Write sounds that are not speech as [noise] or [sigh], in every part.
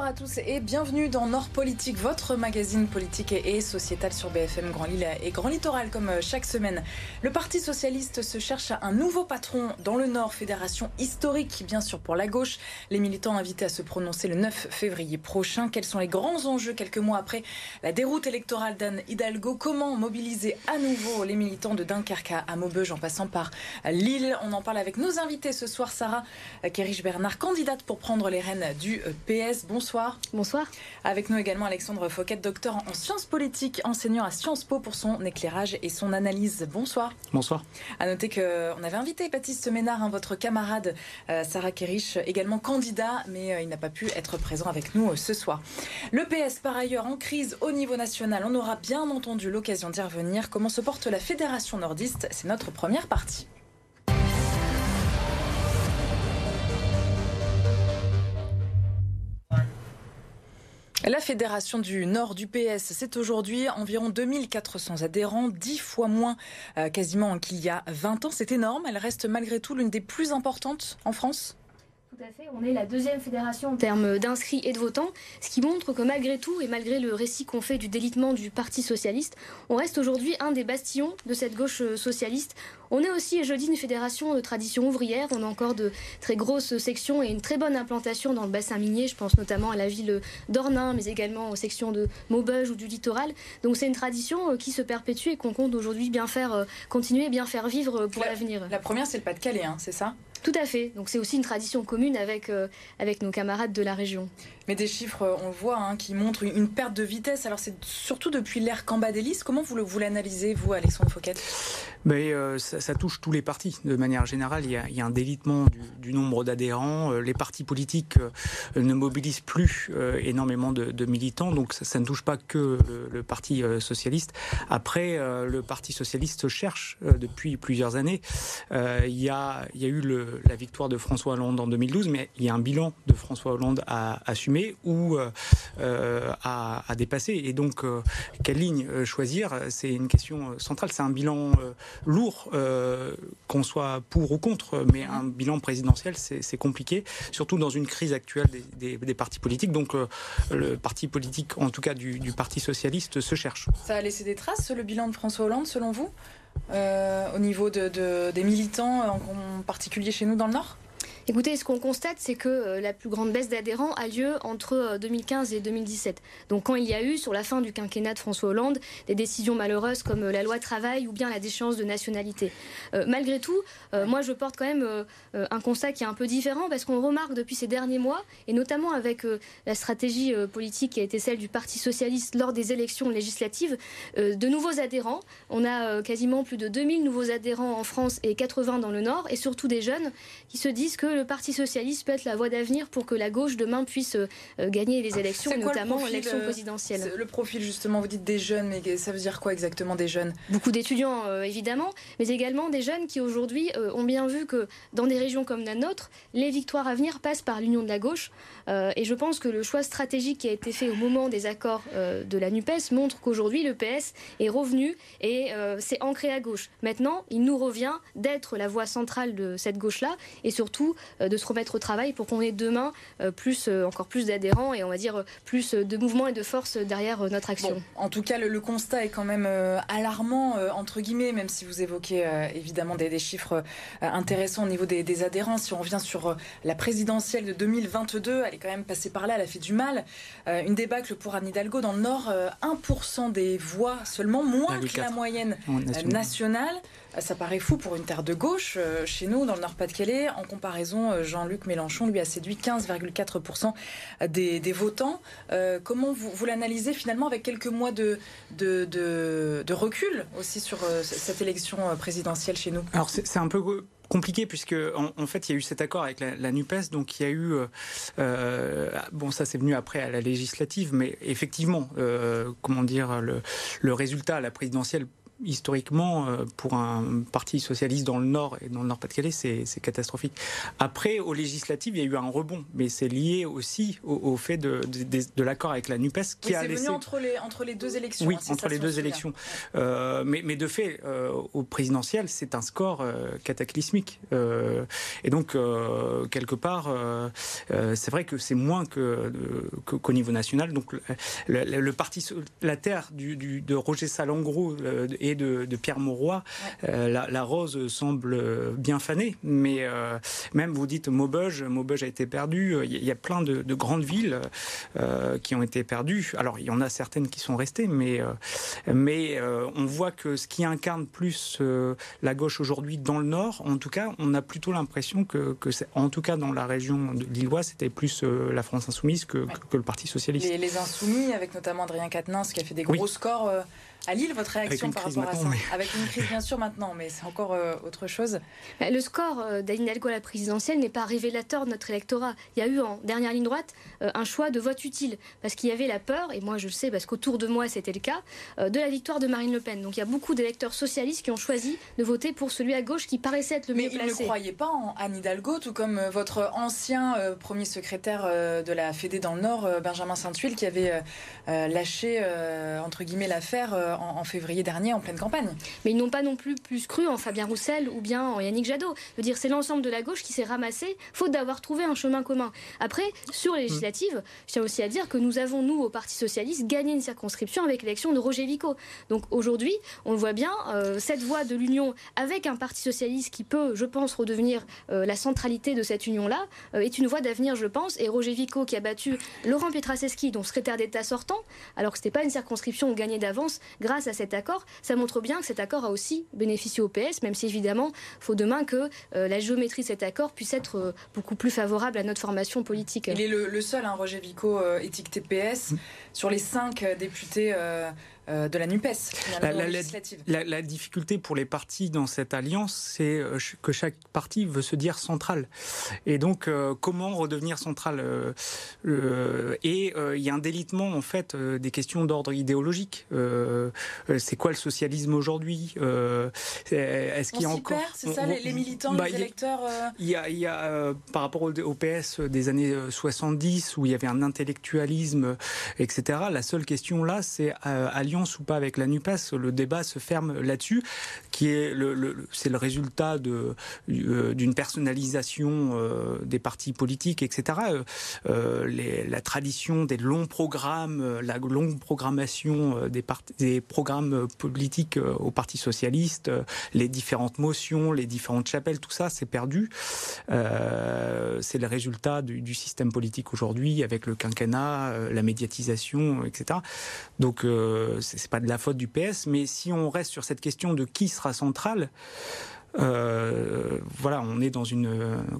Bonsoir à tous et bienvenue dans Nord Politique, votre magazine politique et sociétal sur BFM Grand Lille et Grand Littoral comme euh, chaque semaine. Le Parti Socialiste se cherche un nouveau patron dans le Nord, fédération historique bien sûr pour la gauche. Les militants invités à se prononcer le 9 février prochain. Quels sont les grands enjeux quelques mois après la déroute électorale d'Anne Hidalgo? Comment mobiliser à nouveau les militants de Dunkerque à Maubeuge en passant par Lille? On en parle avec nos invités ce soir. Sarah Kerich-Bernard, candidate pour prendre les rênes du PS. Bonsoir. Bonsoir. Avec nous également Alexandre Fouquet, docteur en sciences politiques, enseignant à Sciences Po pour son éclairage et son analyse. Bonsoir. Bonsoir. À noter qu'on avait invité Baptiste Ménard, hein, votre camarade euh, Sarah Kerich, également candidat, mais euh, il n'a pas pu être présent avec nous euh, ce soir. Le PS, par ailleurs, en crise au niveau national. On aura bien entendu l'occasion d'y revenir. Comment se porte la Fédération nordiste? C'est notre première partie. La Fédération du Nord du PS, c'est aujourd'hui environ 2400 adhérents, 10 fois moins euh, quasiment qu'il y a 20 ans. C'est énorme, elle reste malgré tout l'une des plus importantes en France tout à fait. On est la deuxième fédération en termes d'inscrits et de votants, ce qui montre que malgré tout, et malgré le récit qu'on fait du délitement du Parti socialiste, on reste aujourd'hui un des bastions de cette gauche socialiste. On est aussi, jeudi, une fédération de tradition ouvrière. On a encore de très grosses sections et une très bonne implantation dans le bassin minier. Je pense notamment à la ville d'Ornain, mais également aux sections de Maubeuge ou du littoral. Donc c'est une tradition euh, qui se perpétue et qu'on compte aujourd'hui bien faire euh, continuer, bien faire vivre pour l'avenir. La première, c'est le Pas-de-Calais, hein, c'est ça? Tout à fait. Donc c'est aussi une tradition commune avec, euh, avec nos camarades de la région. Mais des chiffres, euh, on le voit, hein, qui montrent une perte de vitesse. Alors c'est surtout depuis l'ère Cambadélis. Comment vous, l'analysez, vous, Alexandre Fouquet? Mais, euh, ça, touche tous les partis. De manière générale, il y a, un délitement du, nombre d'adhérents. Les partis politiques ne mobilisent plus énormément de, militants. Donc ça, ne touche pas que le, Parti socialiste. Après, le Parti socialiste cherche depuis plusieurs années. Il y, a, il y a eu la victoire de François Hollande en 2012, mais il y a un bilan de François Hollande à assumer ou euh, euh, à, dépasser. Et donc, euh, quelle ligne choisir? C'est une question centrale. C'est un bilan lourd, qu'on soit pour ou contre, mais un bilan présidentiel, c'est compliqué, surtout dans une crise actuelle des, partis politiques. Donc, le parti politique, en tout cas du, Parti socialiste, se cherche. Ça a laissé des traces, le bilan de François Hollande, selon vous? Au niveau de, des militants, en particulier chez nous dans le Nord? Écoutez, ce qu'on constate, c'est que euh, la plus grande baisse d'adhérents a lieu entre 2015 euh, et 2017. Donc quand il y a eu, sur la fin du quinquennat de François Hollande, des décisions malheureuses comme euh, la loi travail ou bien la déchéance de nationalité. malgré tout, moi je porte quand même un constat qui est un peu différent parce qu'on remarque depuis ces derniers mois, et notamment avec la stratégie politique qui a été celle du Parti socialiste lors des élections législatives, de nouveaux adhérents. On a quasiment plus de 2000 nouveaux adhérents en France et 80 dans le Nord, et surtout des jeunes qui se disent que le Parti socialiste peut être la voie d'avenir pour que la gauche demain puisse euh, gagner les élections, notamment l'élection euh, présidentielle Le profil, justement, vous dites des jeunes, mais ça veut dire quoi exactement des jeunes? Beaucoup d'étudiants, euh, évidemment, mais également des jeunes qui aujourd'hui ont bien vu que dans des régions comme la nôtre, les victoires à venir passent par l'union de la gauche. et je pense que le choix stratégique qui a été fait au moment des accords de la NUPES montre qu'aujourd'hui, le PS est revenu et c'est ancré à gauche. Maintenant, il nous revient d'être la voie centrale de cette gauche-là et surtout euh, de se remettre au travail pour qu'on ait demain euh, plus, euh, encore plus d'adhérents et on va dire plus de mouvements et de force derrière notre action. en tout cas, le, constat est quand même alarmant, entre guillemets, même si vous évoquez évidemment des, chiffres intéressants au niveau des, adhérents. Si on revient sur la présidentielle de 2022, elle est quand même passée par là, elle a fait du mal. une débâcle pour Anne Hidalgo dans le Nord, 1% des voix seulement, moins que la moyenne nationale. Ça paraît fou pour une terre de gauche. Chez nous, dans le Nord-Pas-de-Calais, en comparaison euh, Jean-Luc Mélenchon, lui, a séduit 15,4% des, votants. Euh, comment vous, l'analysez finalement avec quelques mois de, recul aussi sur euh, cette élection présidentielle chez nous? Alors c'est un peu compliqué puisque en, fait il y a eu cet accord avec la, Nupes, donc il y a eu bon ça c'est venu après à la législative, mais effectivement comment dire le résultat à la présidentielle historiquement, pour un parti socialiste dans le Nord et dans le Nord-Pas-de-Calais, c'est catastrophique. Après, aux législatives, il y a eu un rebond, mais c'est lié aussi au, fait de, de, l'accord avec la NUPES qui a laissé... venu entre les, entre les deux élections. Oui, entre les deux élections. mais, mais de fait, au présidentiel, c'est un score cataclysmique. et donc, quelque part, c'est vrai que c'est moins que, qu'au niveau national. Donc, le, parti, la terre du, de Roger Salengro et de, Pierre Mauroy, la, rose semble bien fanée, mais même vous dites Maubeuge, Maubeuge a été perdu. Il y a plein de, grandes villes euh, qui ont été perdues. Alors il y en a certaines qui sont restées, mais, euh, mais euh, on voit que ce qui incarne plus la gauche aujourd'hui dans le Nord, en tout cas, on a plutôt l'impression que, que en tout cas dans la région de Lillois, c'était plus la France insoumise que, que, le Parti socialiste. Les, les, insoumis, avec notamment Adrien Quatennens, qui a fait des gros scores à Lille, votre réaction par rapport à ça Avec une crise bien sûr maintenant, mais c'est encore euh, autre chose. Bah, le score euh, d'Aline Hidalgo à la présidentielle n'est pas révélateur de notre électorat. Il y a eu en dernière ligne droite euh, un choix de vote utile, parce qu'il y avait la peur, et moi je le sais parce qu'autour de moi c'était le cas, de la victoire de Marine Le Pen. Donc il y a beaucoup d'électeurs socialistes qui ont choisi de voter pour celui à gauche qui paraissait être le mieux placé. Mais ils ne croyaient pas en Anne Hidalgo, tout comme votre ancien premier secrétaire de la Fédé dans le Nord, Benjamin Saint-Huil, qui avait lâché, entre guillemets, l'affaire en, février dernier en pleine campagne. Mais ils n'ont pas non plus plus cru en Fabien Roussel ou bien en Yannick Jadot. Je veux dire, c'est l'ensemble de la gauche qui s'est ramassé, faute d'avoir trouvé un chemin commun. Après, sur les législatives, je tiens aussi à dire que nous avons, nous, au Parti Socialiste, gagné une circonscription avec l'élection de Roger Vico. Donc aujourd'hui, on le voit bien, euh, cette voie de l'union avec un Parti Socialiste qui peut, je pense, redevenir euh, la centralité de cette union-là, euh, est une voie d'avenir, je pense. Et Roger Vico, qui a battu Laurent Pietraszewski, dont secrétaire d'État sortant, alors que ce n'était pas une circonscription gagnée d'avance, grâce à cet accord, ça montre bien que cet accord a aussi bénéficié au PS, même si évidemment, il faut demain que euh, la géométrie de cet accord puisse être euh, beaucoup plus favorable à notre formation politique. Il est le, seul, hein, Roger Vico, euh, étiqueté PS, sur les cinq députés euh, de la NUPES, la, la, difficulté pour les partis dans cette alliance, c'est euh, que chaque parti veut se dire central. Et donc, euh, comment redevenir central Et il y a un délitement, en fait, des questions d'ordre idéologique. c'est quoi le socialisme aujourd'hui? Est-ce qu'il y a encore... C'est ça, les, militants, bah, les électeurs Il y a, y a par rapport au, au, PS des années 70, où il y avait un intellectualisme, etc., la seule question là, c'est alliance ou pas avec la NUPES, le débat se ferme là-dessus, qui est le, c'est le résultat de, euh, d'une personnalisation euh, des partis politiques, etc. Euh, la tradition des longs programmes, la longue programmation des, des programmes politiques au Parti socialiste, les différentes motions, les différentes chapelles, tout ça, c'est perdu. c'est le résultat du, système politique aujourd'hui avec le quinquennat, la médiatisation, etc. Donc c'est pas de la faute du PS, mais si on reste sur cette question de qui sera central, euh, voilà, on est dans une,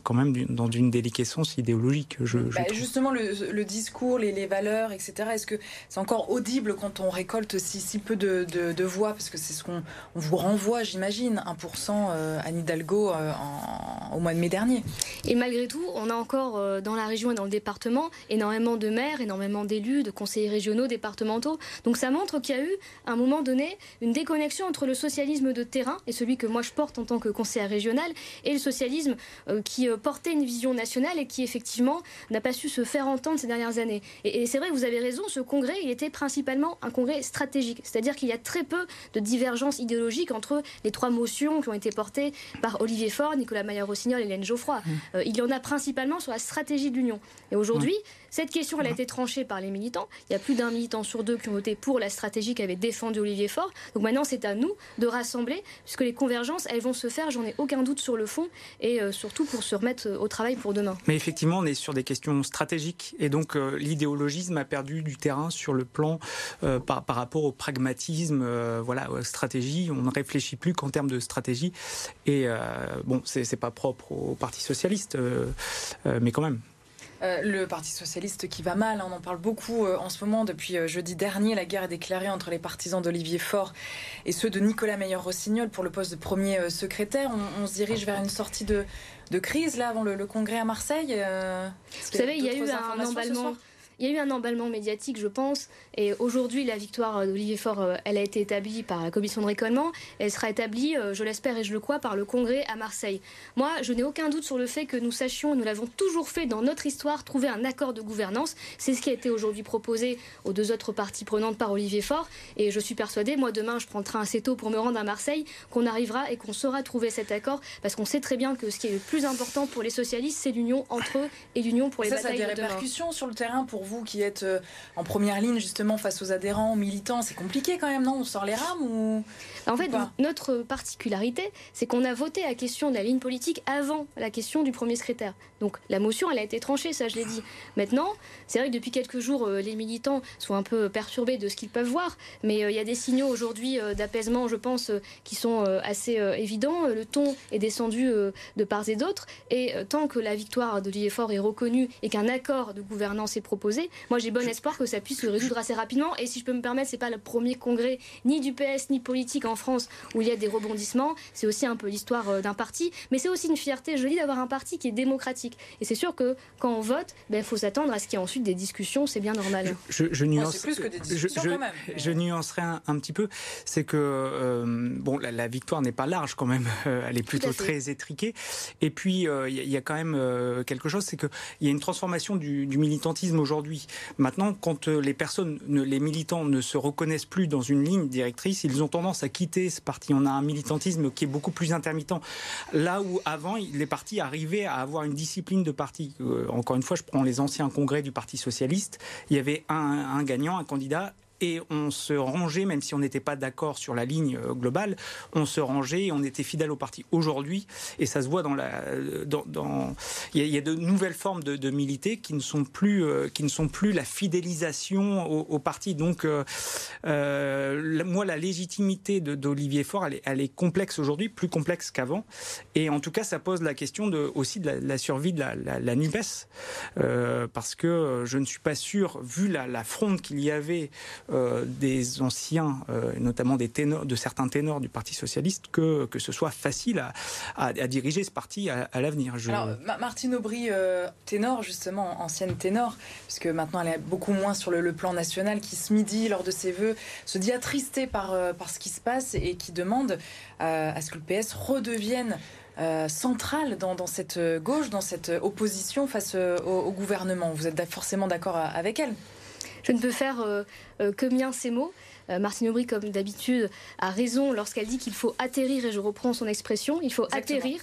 quand même dans une déliquescence idéologique. Je, bah, justement, le, discours, les, valeurs, etc. Est-ce que c'est encore audible quand on récolte si, si peu de, de, voix? Parce que c'est ce qu'on vous renvoie, j'imagine, 1% euh, à Nidalgo euh, au mois de mai dernier. Et malgré tout, on a encore dans la région et dans le département énormément de maires, énormément d'élus, de conseillers régionaux, départementaux. Donc ça montre qu'il y a eu, à un moment donné, une déconnexion entre le socialisme de terrain et celui que moi je porte en tant que conseiller régional, et le socialisme euh, qui euh, portait une vision nationale et qui effectivement n'a pas su se faire entendre ces dernières années. Et, c'est vrai, vous avez raison, ce congrès, il était principalement un congrès stratégique, c'est-à-dire qu'il y a très peu de divergences idéologiques entre les trois motions qui ont été portées par Olivier Faure, Nicolas Maillard-Rossignol Hélène Geoffroy. Mmh. Euh, il y en a principalement sur la stratégie de l'Union. Et aujourd'hui, mmh. Cette question, a été tranchée par les militants. Il y a plus d'un militant sur deux qui ont voté pour la stratégie qu'avait défendue Olivier Faure. Donc maintenant, c'est à nous de rassembler, puisque les convergences, elles vont se faire, j'en ai aucun doute sur le fond, et euh, surtout pour se remettre euh, au travail pour demain. Mais effectivement, on est sur des questions stratégiques, et donc euh, l'idéologisme a perdu du terrain sur le plan par, par, rapport au pragmatisme, voilà, stratégie. On ne réfléchit plus qu'en termes de stratégie, et bon, c'est pas propre au Parti socialiste, mais quand même. Euh, le Parti socialiste qui va mal, hein, on en parle beaucoup euh, en ce moment. Depuis euh, jeudi dernier, la guerre est déclarée entre les partisans d'Olivier Faure et ceux de Nicolas Meyer-Rossignol pour le poste de premier secrétaire. On, se dirige vers une sortie de, crise là avant le, congrès à Marseille. Vous savez, il y a eu un emballement il y a eu un emballement médiatique, je pense, et aujourd'hui, la victoire d'Olivier Faure, euh, elle a été établie par la commission de récollement, elle sera établie, euh, je l'espère et je le crois, par le Congrès à Marseille. Moi, je n'ai aucun doute sur le fait que nous sachions, nous l'avons toujours fait dans notre histoire, trouver un accord de gouvernance. C'est ce qui a été aujourd'hui proposé aux deux autres parties prenantes par Olivier Faure, et je suis persuadée, moi demain, je prends le train assez tôt pour me rendre à Marseille, qu'on arrivera et qu'on saura trouver cet accord, parce qu'on sait très bien que ce qui est le plus important pour les socialistes, c'est l'union entre eux et l'union pour les ça, batailles ça a des de demain. répercussions sur le terrain pour vous qui êtes euh, en première ligne justement face aux adhérents, aux militants. C'est compliqué quand même, non? On sort les rames ou En fait, Ou pas? notre particularité, c'est qu'on a voté la question de la ligne politique avant la question du premier secrétaire. Donc la motion, elle a été tranchée, ça je l'ai dit. Maintenant, c'est vrai que depuis quelques jours, euh, les militants sont un peu perturbés de ce qu'ils peuvent voir, mais euh, il y a des signaux aujourd'hui d'apaisement, je pense, qui sont assez évidents. Le ton est descendu de part et d'autre, et tant que la victoire d'Olivier Faure est reconnue et qu'un accord de gouvernance est proposé, moi j'ai bon espoir que ça puisse se résoudre assez rapidement. Et si je peux me permettre, c'est pas le premier congrès ni du PS ni politique en France où il y a des rebondissements. C'est aussi un peu l'histoire euh, d'un parti, mais c'est aussi une fierté, je dis, d'avoir un parti qui est démocratique. Et c'est sûr que quand on vote, il ben, faut s'attendre à ce qu'il y ait ensuite des discussions, c'est bien normal. Je, je nuance, c'est plus que des discussions je, quand même. je nuancerai un, un petit peu, c'est que euh, bon, la, la victoire n'est pas large quand même, [laughs] elle est plutôt très étriquée. Et puis euh, il y, a- il y a quand même euh, quelque chose, c'est que il y a une transformation du, du militantisme aujourd'hui. Maintenant, quand euh, les personnes, ne- les militants ne se reconnaissent plus dans une ligne directrice, ils ont tendance à quitter ce parti. On a un militantisme qui est beaucoup plus intermittent. Là où avant, les partis arrivaient à avoir une discipline de parti. Euh, encore une fois, je prends les anciens congrès du Parti socialiste. Il y avait un gagnant, un candidat. Et on se rangeait, même si on n'était pas d'accord sur la ligne euh, globale, on se rangeait et on était fidèle au parti. Aujourd'hui, et ça se voit dans la, dans- il y, a, de nouvelles formes de, de militer qui ne sont plus, euh, qui ne sont plus la fidélisation au, parti. Donc, euh, euh, moi, la légitimité d'Olivier Faure, elle est, complexe aujourd'hui, plus complexe qu'avant. Et en tout cas, ça pose la question aussi de la, survie de la, la, euh, parce que euh, je ne suis pas sûr, vu la fronde qu'il y avait euh, des anciens, euh, notamment des ténors, de certains ténors du Parti socialiste, que, que ce soit facile à, diriger ce parti à, l'avenir. Martine Aubry, euh, ténor, justement, ancienne ténor, puisque maintenant elle est beaucoup moins sur le, plan national, qui ce midi, lors de ses vœux, se dit attristée par, par ce qui se passe et qui demande à ce que le PS redevienne euh, central dans, cette gauche, dans cette opposition face au, gouvernement. Vous êtes forcément d'accord avec elle? Je ne peux faire euh, euh, que mien ces mots. Euh, Martine Aubry, comme d'habitude, a raison lorsqu'elle dit qu'il faut atterrir, et je reprends son expression, il faut Exactement. atterrir.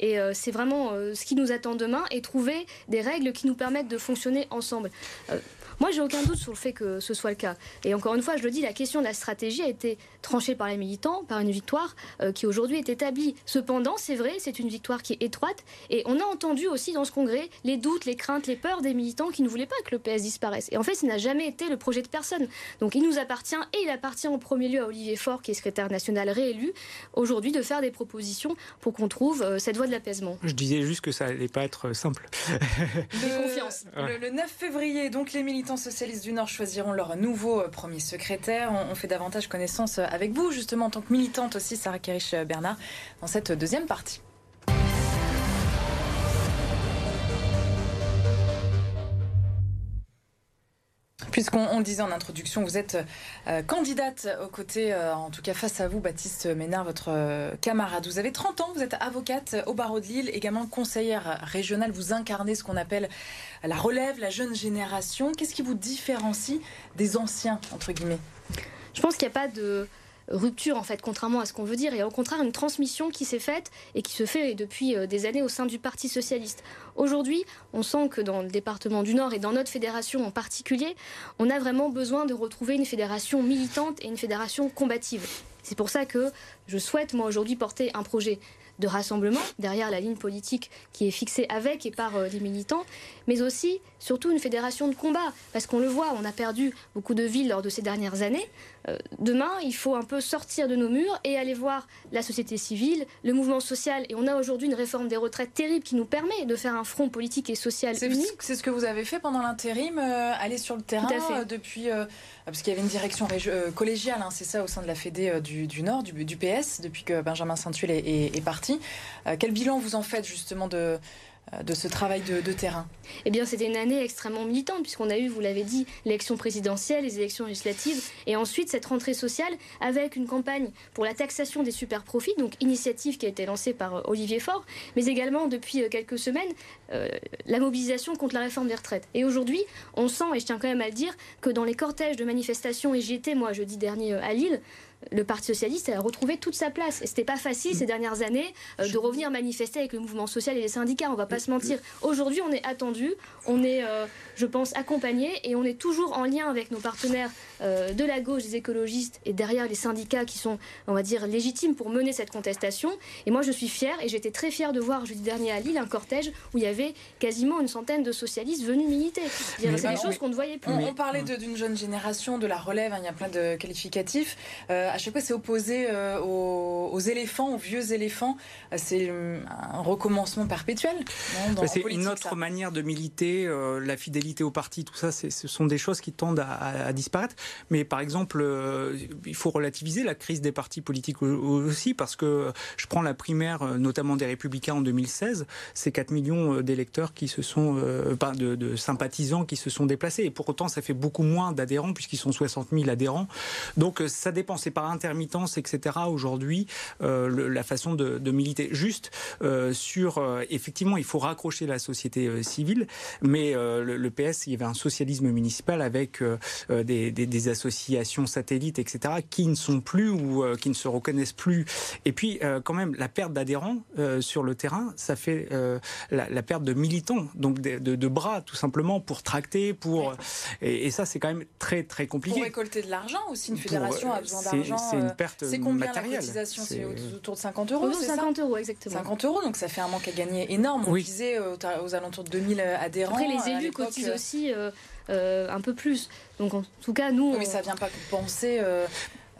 Et euh, c'est vraiment euh, ce qui nous attend demain et trouver des règles qui nous permettent de fonctionner ensemble. Euh, moi, j'ai aucun doute sur le fait que ce soit le cas. Et encore une fois, je le dis, la question de la stratégie a été tranchée par les militants, par une victoire euh, qui aujourd'hui est établie. Cependant, c'est vrai, c'est une victoire qui est étroite. Et on a entendu aussi dans ce congrès les doutes, les craintes, les peurs des militants qui ne voulaient pas que le PS disparaisse. Et en fait, ça n'a jamais été le projet de personne. Donc il nous appartient, et il appartient en premier lieu à Olivier Faure, qui est secrétaire national réélu, aujourd'hui de faire des propositions pour qu'on trouve euh, cette voie de l'apaisement. Je disais juste que ça n'allait pas être simple. Le, [laughs] confiance. Le, le 9 février, donc les militants socialistes du Nord choisiront leur nouveau euh, premier secrétaire. On, fait davantage connaissance euh, avec vous, justement, en tant que militante aussi, Sarah Kerich-Bernard, dans cette deuxième partie. Puisqu'on disait en introduction, vous êtes euh, candidate aux côtés, euh, en tout cas face à vous, Baptiste Ménard, votre euh, camarade. Vous avez 30 ans, vous êtes avocate au barreau de Lille, également conseillère régionale. Vous incarnez ce qu'on appelle la relève, la jeune génération. Qu'est-ce qui vous différencie des anciens, entre guillemets? Je pense qu'il n'y a pas de rupture en fait, contrairement à ce qu'on veut dire. A au contraire une transmission qui s'est faite et qui se fait depuis euh, des années au sein du Parti socialiste. Aujourd'hui, on sent que dans le département du Nord et dans notre fédération en particulier, on a vraiment besoin de retrouver une fédération militante et une fédération combative. C'est pour ça que je souhaite moi aujourd'hui porter un projet de rassemblement derrière la ligne politique qui est fixée avec et par euh, les militants, mais aussi surtout une fédération de combat, parce qu'on le voit, on a perdu beaucoup de villes lors de ces dernières années. Euh, demain, il faut un peu sortir de nos murs et aller voir la société civile, le mouvement social, et on a aujourd'hui une réforme des retraites terrible qui nous permet de faire un front politique et social C'est uni. c'est ce que vous avez fait pendant l'intérim, euh, aller sur le terrain Tout à fait. euh, depuis. Euh, parce qu'il y avait une direction euh, collégiale, hein, c'est ça, au sein de la Fédé euh, du, Nord, du, PS, depuis que Benjamin Saint-Tuel est, est- est parti. Euh, quel bilan vous en faites justement de, de ce travail de, terrain Eh bien, c'était une année extrêmement militante, puisqu'on a eu, vous l'avez dit, l'élection présidentielle, les élections législatives, et ensuite cette rentrée sociale avec une campagne pour la taxation des super profits, donc initiative qui a été lancée par euh, Olivier Faure, mais également depuis euh, quelques semaines, euh, la mobilisation contre la réforme des retraites. Et aujourd'hui, on sent, et je tiens quand même à le dire, que dans les cortèges de manifestations, et j'y étais moi jeudi dernier à Lille, le Parti socialiste a retrouvé toute sa place. Et c'était pas facile ces dernières années euh, de revenir manifester avec le mouvement social et les syndicats. On va pas se mentir. Aujourd'hui, on est attendu, on est, euh, je pense, accompagné et on est toujours en lien avec nos partenaires euh, de la gauche, des écologistes et derrière les syndicats qui sont, on va dire, légitimes pour mener cette contestation. Et moi, je suis fière et j'étais très fière de voir jeudi dernier à Lille un cortège où il y avait quasiment une centaine de socialistes venus militer. C'est des choses qu'on ne voyait plus. On, parlait d'une jeune génération, de la relève. Hein, il y a plein de qualificatifs à chaque fois, c'est opposé euh, aux, éléphants, aux vieux éléphants. C'est un recommencement perpétuel. C'est une autre manière de militer, euh, la fidélité au parti, tout ça, ce sont des choses qui tendent à, disparaître. Mais par exemple, euh, il faut relativiser la crise des partis politiques aussi, parce que je prends la primaire, notamment des Républicains en 2016, c'est 4 millions d'électeurs qui se sont, pas de, de, sympathisants qui se sont déplacés. Et pour autant, ça fait beaucoup moins d'adhérents, puisqu'ils sont 60 000 adhérents. Donc ça dépend, c'est par intermittence, etc. Aujourd'hui, euh, la façon de, militer. Juste euh, sur, euh, effectivement, il faut raccrocher la société civile, mais le, PS, il y avait un socialisme municipal avec des, associations satellites, etc., qui ne sont plus ou qui ne se reconnaissent plus. Et puis, quand même, la perte d'adhérents sur le terrain, ça fait la, perte de militants, donc de, bras, tout simplement, pour tracter, pour et, ça, c'est quand même très très compliqué. Pour récolter de l'argent aussi, une fédération a besoin d'argent c'est une euh, perte C'est combien la cotisation C'est autour de 50 euros c'est 50 euros, exactement. 50 euros, donc ça fait un manque à gagner énorme. On disait euh, aux, alentours de 2000 euh, adhérents. Après, les élus cotisent aussi un peu plus. Donc en tout cas, nous. Mais ça vient pas compenser.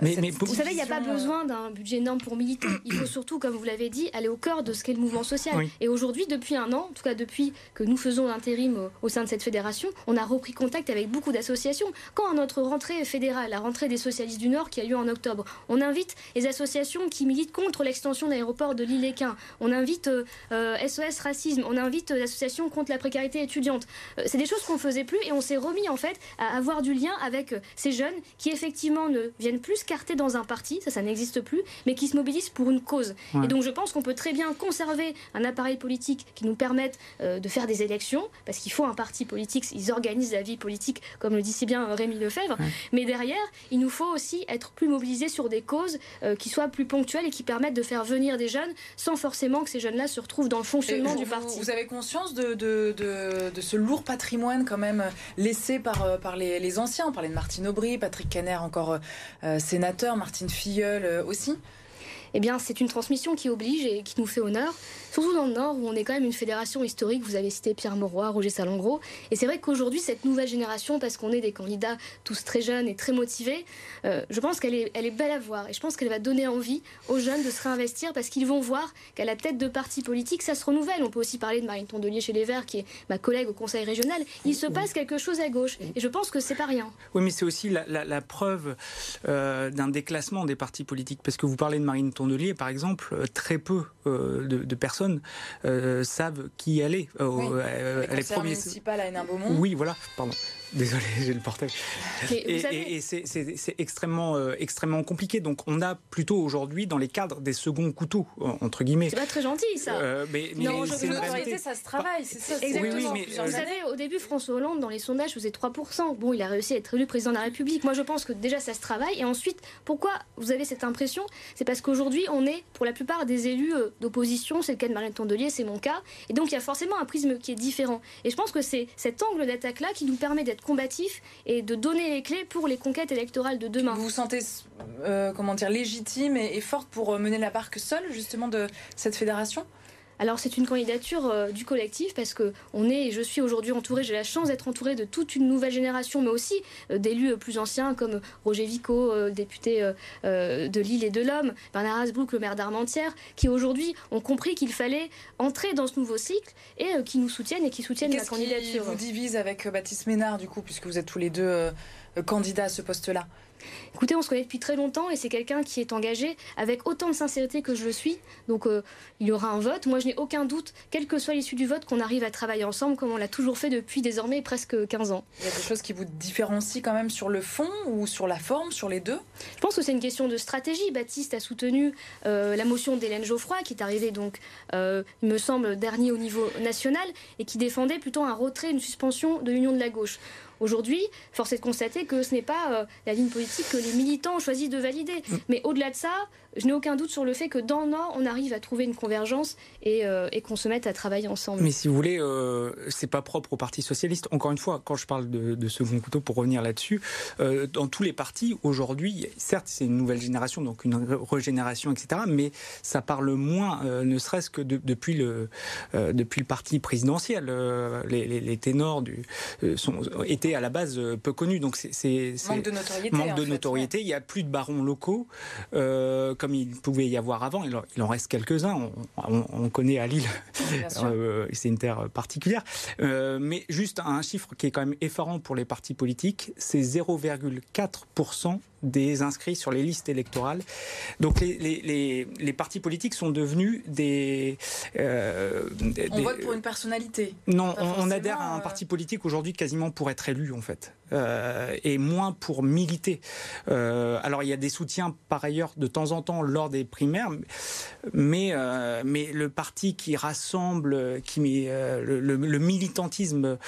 Mais, vous savez, il n'y a pas besoin d'un budget énorme pour militer. Il faut surtout, comme vous l'avez dit, aller au cœur de ce qu'est le mouvement social. Et aujourd'hui, depuis un an, en tout cas depuis que nous faisons l'intérim au, sein de cette fédération, on a repris contact avec beaucoup d'associations. Quand à notre rentrée fédérale, la rentrée des socialistes du Nord qui a lieu en octobre, on invite les associations qui militent contre l'extension de l'aéroport de l'île-Équin. On invite SOS euh, euh, Racisme. On invite l'association contre la précarité étudiante. Euh, c'est des choses qu'on ne faisait plus et on s'est remis en fait à avoir du lien avec ces jeunes qui effectivement ne viennent plus carté dans un parti, ça, ça n'existe plus, mais qui se mobilise pour une cause. Et donc je pense qu'on peut très bien conserver un appareil politique qui nous permette euh, de faire des élections, parce qu'il faut un parti politique, ils organisent la vie politique, comme le dit si bien euh, Rémi Lefebvre, mais derrière, il nous faut aussi être plus mobilisés sur des causes euh, qui soient plus ponctuelles et qui permettent de faire venir des jeunes sans forcément que ces jeunes-là se retrouvent dans le fonctionnement du parti. Vous avez conscience de, de, de, ce lourd patrimoine quand même laissé par, par les, les anciens On parlait de Martine Aubry, Patrick Caner encore sénateur, Martine Filleul euh, aussi eh bien, c'est une transmission qui oblige et qui nous fait honneur, surtout dans le Nord où on est quand même une fédération historique. Vous avez cité Pierre Mauroy, Roger Salengro. Et c'est vrai qu'aujourd'hui, cette nouvelle génération, parce qu'on est des candidats tous très jeunes et très motivés, euh, je pense qu'elle est, elle est belle à voir. Et je pense qu'elle va donner envie aux jeunes de se réinvestir parce qu'ils vont voir qu'à la tête de partis politiques, ça se renouvelle. On peut aussi parler de Marine Tondelier chez les Verts, qui est ma collègue au Conseil régional. Il se passe quelque chose à gauche. Et je pense que c'est pas rien. Oui, mais c'est aussi la, preuve euh, d'un déclassement des partis politiques. Parce que vous parlez de Marine Tondelier, par exemple, euh, très peu euh, de, personnes euh, savent qui. Oui. Municipale à Hénin-Beaumont. Oui, voilà, pardon. Désolé, j'ai le portail. Et, c'est extrêmement, euh, extrêmement compliqué. Donc, on a plutôt aujourd'hui dans les cadres des seconds couteaux, entre guillemets. C'est pas très gentil, ça. Euh, mais, non, je réalité, ça se travaille, c'est ça. Exactement. Oui, mais, Vous savez, au début, François Hollande, dans les sondages, faisait 3%. Bon, il a réussi à être élu président de la République. Moi, je pense que déjà, ça se travaille. Et ensuite, pourquoi vous avez cette impression? C'est parce qu'aujourd'hui, on est, pour la plupart des élus euh, d'opposition, c'est le cas de Marine Tondelier, c'est mon cas. Et donc, il y a forcément un prisme qui est différent. Et je pense que c'est cet angle d'attaque-là qui nous permet d'être combatif et de donner les clés pour les conquêtes électorales de demain. Vous vous sentez euh, comment dire légitime et, et forte pour mener la barque seule justement de cette fédération? Alors c'est une candidature euh, du collectif parce que on est, et je suis aujourd'hui entourée, j'ai la chance d'être entourée de toute une nouvelle génération, mais aussi euh, d'élus euh, plus anciens comme Roger Vico, député de Lille et de l'Homme, Bernard Asbrook, le maire d'Armentières, qui aujourd'hui ont compris qu'il fallait entrer dans ce nouveau cycle et qui nous soutiennent et qui soutiennent la candidature. Qu'est-ce qui vous divise avec Baptiste Ménard du coup, puisque vous êtes tous les deux candidat à ce poste-là? Écoutez, on se connaît depuis très longtemps et c'est quelqu'un qui est engagé avec autant de sincérité que je le suis. Donc euh, il y aura un vote. Moi, je n'ai aucun doute, quelle que soit l'issue du vote, qu'on arrive à travailler ensemble comme on l'a toujours fait depuis désormais presque 15 ans. Il y a des choses qui vous différencient quand même sur le fond ou sur la forme, sur les deux? Je pense que c'est une question de stratégie. Baptiste a soutenu euh, la motion d'Hélène Geoffroy, qui est arrivée donc, euh, il me semble, dernier au niveau national et qui défendait plutôt un retrait, une suspension de l'union de la gauche. Aujourd'hui, force est de constater que ce n'est pas euh, la ligne politique que les militants ont choisi de valider. Mm. Mais au-delà de ça, je n'ai aucun doute sur le fait que dans le Nord, on arrive à trouver une convergence et, euh, qu'on se mette à travailler ensemble. Mais si vous voulez, euh, c'est pas propre au Parti socialiste. Encore une fois, quand je parle de, de second couteau, pour revenir là-dessus, euh, dans tous les partis aujourd'hui, certes, c'est une nouvelle génération, donc une régénération, etc. Mais ça parle moins, euh, ne serait-ce que depuis le depuis le parti présidentiel. Les, les, les, ténors du, sont, étaient à la base peu connus, donc c'est manque de notoriété. Manque de notoriété. Il y a plus de barons locaux comme il pouvait y avoir avant. Il en reste quelques-uns. On, connaît à Lille, [laughs] euh, c'est une terre particulière. Euh, mais juste un chiffre qui est quand même effarant pour les partis politiques, c'est 0,4% des inscrits sur les listes électorales. Donc les, les, les, partis politiques sont devenus des, euh, On vote pour une personnalité. Non, on, adhère à un parti politique aujourd'hui quasiment pour être élu en fait. Euh, et moins pour militer. Euh, alors il y a des soutiens par ailleurs de temps en temps lors des primaires, mais, euh, mais le parti qui rassemble, qui met le, le, militantisme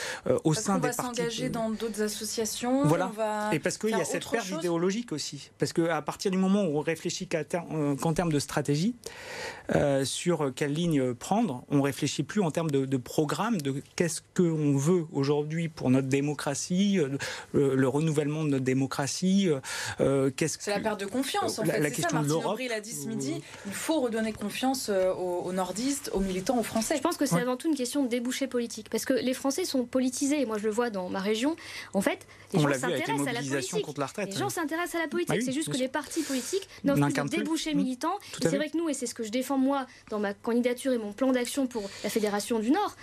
au sein des partis. On va s'engager dans d'autres associations. Voilà. et parce qu'il y a cette perte idéologique aussi. Parce qu'à partir du moment où on réfléchit qu'en termes de stratégie, sur quelle ligne prendre, on réfléchit plus en termes de, de programme, de qu'est-ce qu'on veut aujourd'hui pour notre démocratie, le, renouvellement de notre démocratie. Euh, euh, qu'est-ce c'est la perte de confiance, en fait. La question ça, de l'Europe. l'a dit ce midi. Il faut redonner confiance euh, aux, nordistes, aux militants, aux Français. Je pense que c'est avant tout une question de débouché politique. Parce que les Français sont politisés. Et moi, je le vois dans ma région. En fait, les gens s'intéressent à la politique. Contre la retraite, les gens s'intéressent à la politique. Bah c'est juste que les partis politiques n'ont plus de débouchés mmh. militants. Et c'est vrai que nous, et c'est ce que je défends moi dans ma candidature et mon plan d'action pour la Fédération du Nord,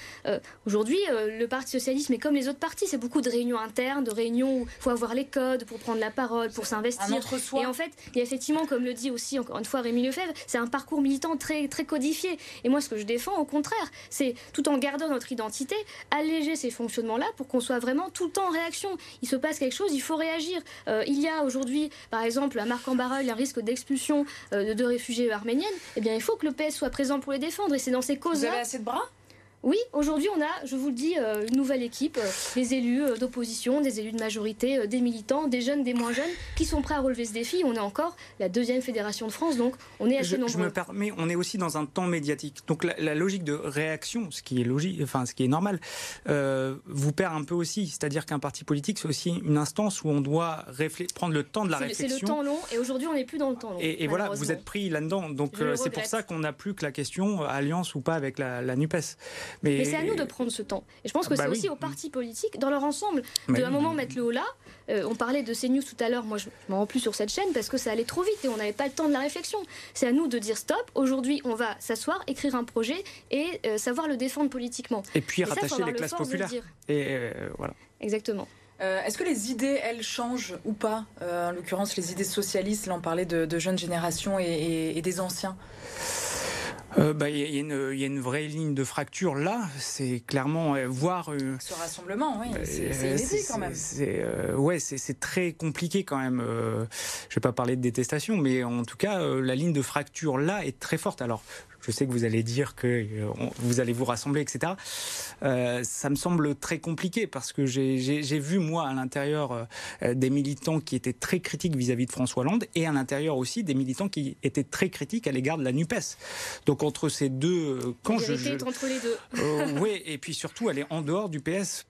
aujourd'hui, le Parti socialiste, mais comme les autres partis, c'est beaucoup de réunions internes, de réunions où il faut avoir les codes pour prendre la parole, pour s'investir. Et en fait, il y a effectivement, comme le dit aussi encore une fois Rémi Lefebvre, c'est un parcours militant très, très codifié. Et moi, ce que je défends, au contraire, c'est tout en gardant notre identité, alléger ces fonctionnements-là pour qu'on soit vraiment tout le temps en réaction. Il se passe quelque chose, il faut réagir. Euh, il y a aujourd'hui, par exemple, à marc en il y a un risque d'expulsion euh, de réfugiés arméniennes. Eh bien, il faut que le PS soit présent pour les défendre. Et c'est dans ces causes-là. Vous avez assez de bras? Oui, aujourd'hui on a, je vous le dis, euh, une nouvelle équipe, euh, des élus euh, d'opposition, des élus de majorité, des militants, des jeunes, des moins jeunes, qui sont prêts à relever ce défi. On est encore la deuxième fédération de France, donc on est assez je, nombreux. Je me permets, on est aussi dans un temps médiatique. Donc la, logique de réaction, ce qui est logique, enfin ce qui est normal, vous perd un peu aussi. C'est-à-dire qu'un parti politique, c'est aussi une instance où on doit prendre le temps de la réflexion. C'est le temps long, et aujourd'hui on n'est plus dans le temps long. Et, voilà, vous êtes pris là-dedans. Donc c'est pour ça qu'on n'a plus que la question alliance ou pas avec la, la Nupes. Mais, c'est à nous de prendre ce temps. Et je pense que bah c'est aussi aux partis politiques, dans leur ensemble, de un moment mettre le haut là. Euh, on parlait de CNews tout à l'heure, moi je m'en rends plus sur cette chaîne parce que ça allait trop vite et on n'avait pas le temps de la réflexion. C'est à nous de dire stop, aujourd'hui on va s'asseoir, écrire un projet et euh, savoir le défendre politiquement. Et puis rattacher les classes populaires. Et euh, voilà. Exactement. Est-ce que les idées, elles, changent ou pas En l'occurrence, les idées socialistes, là on parlait de, jeunes générations et des anciens euh, bah, il y, y, a une vraie ligne de fracture là. C'est clairement euh, voir. Euh, Ce rassemblement, oui, c'est quand même. C'est ouais, c'est très compliqué quand même. je vais pas parler de détestation, mais en tout cas, la ligne de fracture là est très forte. Alors, je sais que vous allez dire que euh, vous allez vous rassembler, etc. Euh, ça me semble très compliqué parce que j'ai vu, moi, à l'intérieur, euh, des militants qui étaient très critiques vis-à-vis de François Hollande et à l'intérieur aussi des militants qui étaient très critiques à l'égard de la NUPES. Donc entre ces deux quand je, je, entre les deux. oui, et puis surtout, elle est en dehors du PS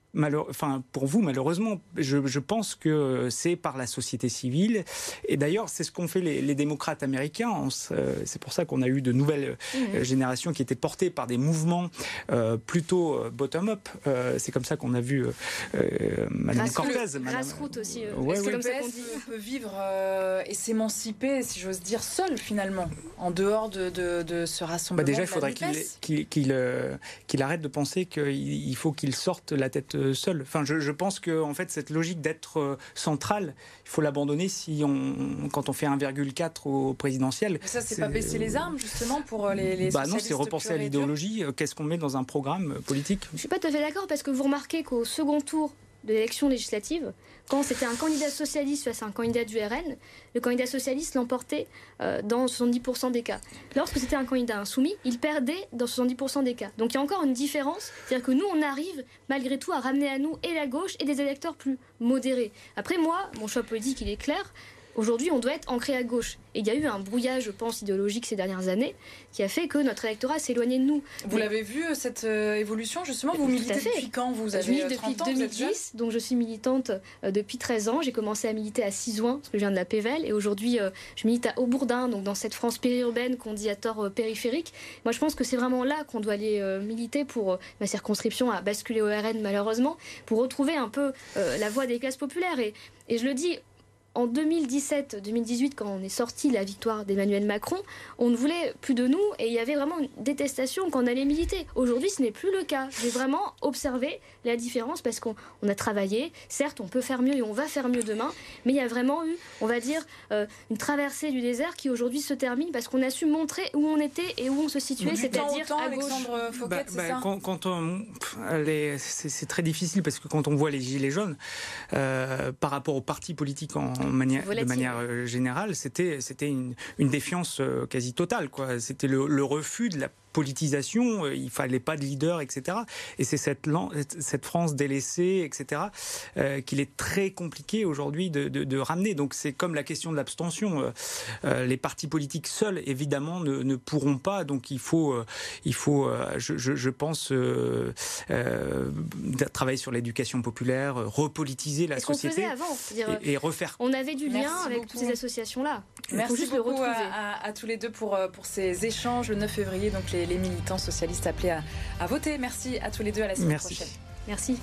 enfin, pour vous, malheureusement, je, pense que c'est par la société civile. Et d'ailleurs, c'est ce qu'ont fait les, démocrates américains. C'est pour ça qu'on a eu de nouvelles mmh. générations qui étaient portées par des mouvements euh, plutôt euh, bottom-up. Euh, c'est comme ça qu'on a vu Madame Cortez. Grassroots aussi. Ouais, Est-ce que le PS peut vivre et s'émanciper, si j'ose dire, seul finalement, en dehors de, ce rassemblement bah Déjà, il faudrait qu'il qu'il arrête de penser qu'il faut qu'il sorte la tête seul. Enfin, je, pense que en fait, cette logique d'être centrale, il faut l'abandonner si on, quand on fait 1,4 au présidentiel. Mais ça, c'est pas baisser les armes justement pour les, les bah non, c'est repenser à l'idéologie. Qu'est-ce qu'on met dans un programme politique? Je suis pas tout à fait d'accord parce que vous remarquez qu'au second tour de l'élection législative, quand c'était un candidat socialiste face à un candidat du RN, le candidat socialiste l'emportait euh, dans 70% des cas. Lorsque c'était un candidat insoumis, il perdait dans 70% des cas. Donc il y a encore une différence, c'est-à-dire que nous, on arrive malgré tout à ramener à nous et la gauche et des électeurs plus modérés. Après moi, mon choix politique, il est clair, Aujourd'hui, on doit être ancré à gauche. Et il y a eu un brouillage, je pense, idéologique ces dernières années qui a fait que notre électorat s'est éloigné de nous. Vous l'avez vu, euh, cette euh, évolution, justement Vous militez depuis quand Vous avez Je milite depuis 2010, donc je suis militante euh, depuis 13 ans. J'ai commencé à militer à Cisouin, parce que je viens de la Pével, et aujourd'hui, je milite à Aubourdin, donc dans cette France périurbaine qu'on dit à tort périphérique. Moi, je pense que c'est vraiment là qu'on doit aller militer pour ma circonscription à basculer au RN, malheureusement, pour retrouver un peu la voie des classes populaires. Et, et je le dis, en 2017-2018, quand on est sorti la victoire d'Emmanuel Macron, on ne voulait plus de nous et il y avait vraiment une détestation quand on allait militer. Aujourd'hui, ce n'est plus le cas. J'ai vraiment observé la différence parce qu'on a travaillé. Certes, on peut faire mieux et on va faire mieux demain, mais il y a vraiment eu, on va dire, euh, une traversée du désert qui aujourd'hui se termine parce qu'on a su montrer où on était et où on se situait, c'est-à-dire à gauche. Bah, bah, quand, c'est très difficile parce que quand on voit les gilets jaunes euh, par rapport aux partis politiques en manière, de manière euh, générale, c'était c'était une, une, défiance euh, quasi totale. Quoi. C'était le, le refus de la politisation, euh, il fallait pas de leader, etc. Et c'est cette, cette France délaissée, etc., euh, qu'il est très compliqué aujourd'hui de, de, de, ramener. Donc c'est comme la question de l'abstention. Euh, euh les partis politiques seuls, évidemment, ne, ne, pourront pas. Donc il faut, il faut je, je, je, pense, travailler sur l'éducation populaire, repolitiser la société avant, et, et, refaire. On avait du lien avec toutes ces associations-là. Merci beaucoup à, à, tous les deux pour, pour ces échanges le 9 février. Donc les les, militants socialistes appelés à, voter. Merci à tous les deux. À la semaine prochaine. Merci.